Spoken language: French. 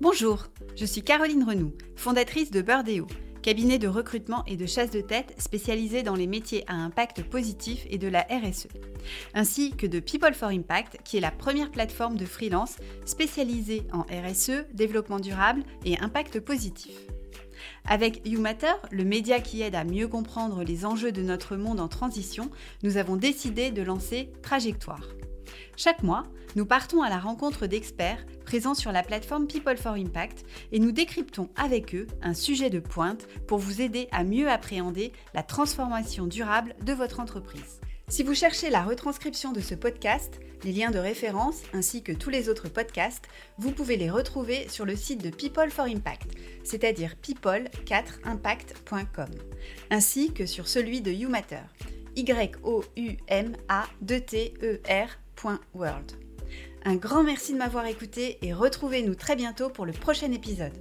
Bonjour, je suis Caroline Renoux, fondatrice de Birdeo, cabinet de recrutement et de chasse de tête spécialisé dans les métiers à impact positif et de la RSE, ainsi que de People for Impact, qui est la première plateforme de freelance spécialisée en RSE, développement durable et impact positif. Avec YouMatter, le média qui aide à mieux comprendre les enjeux de notre monde en transition, nous avons décidé de lancer Trajectoire. Chaque mois, nous partons à la rencontre d'experts présents sur la plateforme People for Impact et nous décryptons avec eux un sujet de pointe pour vous aider à mieux appréhender la transformation durable de votre entreprise. Si vous cherchez la retranscription de ce podcast, les liens de référence ainsi que tous les autres podcasts, vous pouvez les retrouver sur le site de People for Impact, c'est-à-dire people4impact.com, ainsi que sur celui de YouMatter, Un grand merci de m'avoir écouté et retrouvez-nous très bientôt pour le prochain épisode.